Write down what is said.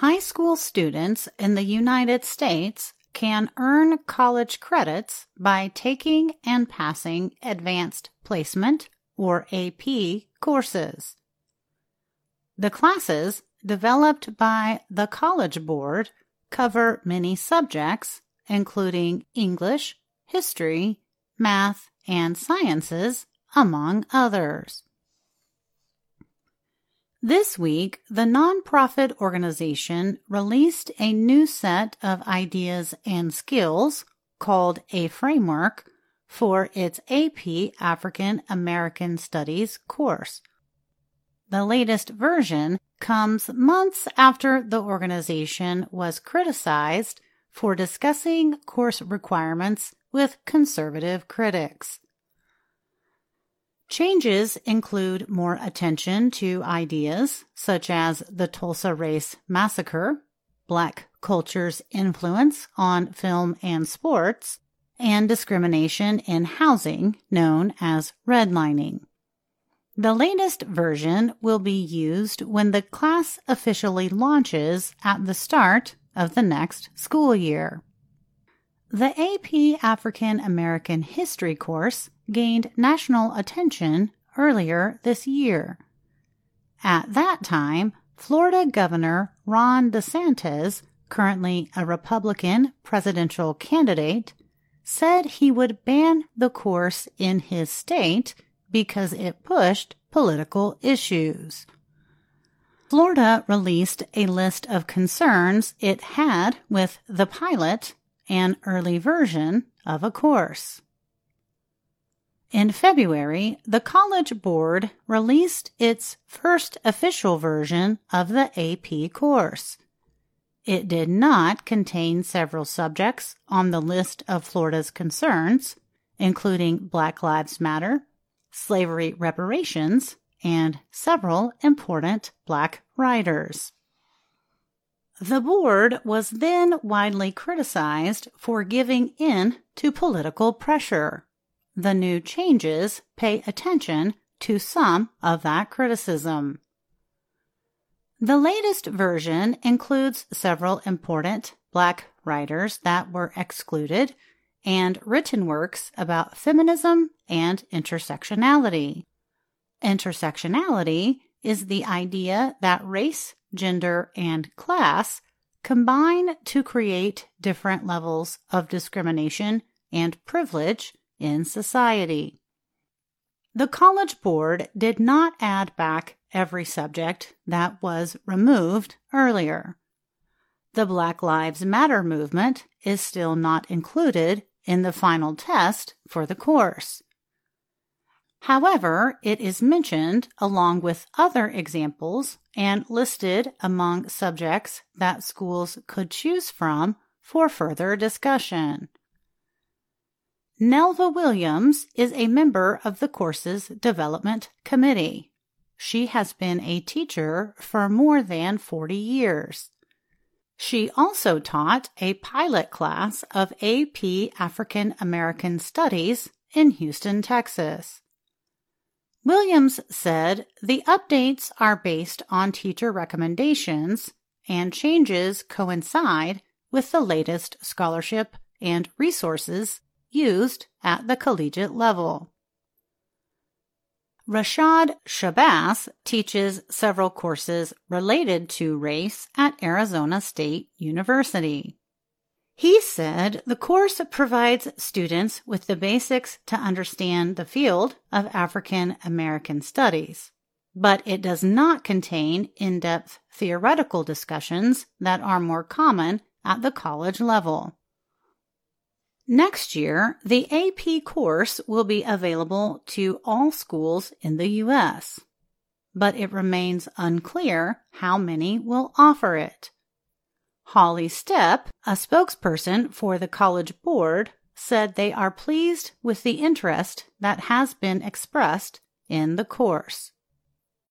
High school students in the United States can earn college credits by taking and passing advanced placement or AP courses. The classes developed by the College Board cover many subjects, including English, history, math, and sciences, among others. This week, the nonprofit organization released a new set of ideas and skills called a framework for its AP African American Studies course. The latest version comes months after the organization was criticized for discussing course requirements with conservative critics. Changes include more attention to ideas such as the Tulsa Race Massacre, Black culture's influence on film and sports, and discrimination in housing, known as redlining. The latest version will be used when the class officially launches at the start of the next school year. The AP African American History course gained national attention earlier this year. At that time, Florida Governor Ron DeSantis, currently a Republican presidential candidate, said he would ban the course in his state because it pushed political issues. Florida released a list of concerns it had with the pilot an early version of a course. In February, the College Board released its first official version of the AP course. It did not contain several subjects on the list of Florida's concerns, including Black Lives Matter, slavery reparations, and several important black writers. The board was then widely criticized for giving in to political pressure. The new changes pay attention to some of that criticism. The latest version includes several important black writers that were excluded and written works about feminism and intersectionality. Intersectionality is the idea that race gender, and class combine to create different levels of discrimination and privilege in society. The College Board did not add back every subject that was removed earlier. The Black Lives Matter movement is still not included in the final test for the course. However, it is mentioned along with other examples and listed among subjects that schools could choose from for further discussion. Nelva Williams is a member of the course's development committee. She has been a teacher for more than 40 years. She also taught a pilot class of AP African American Studies in Houston, Texas. Williams said the updates are based on teacher recommendations and changes coincide with the latest scholarship and resources used at the collegiate level. Rashad Shabazz teaches several courses related to race at Arizona State University. He said the course provides students with the basics to understand the field of African American studies, but it does not contain in depth theoretical discussions that are more common at the college level. Next year, the AP course will be available to all schools in the U.S., but it remains unclear how many will offer it. Holly Stepp, a spokesperson for the College Board, said they are pleased with the interest that has been expressed in the course.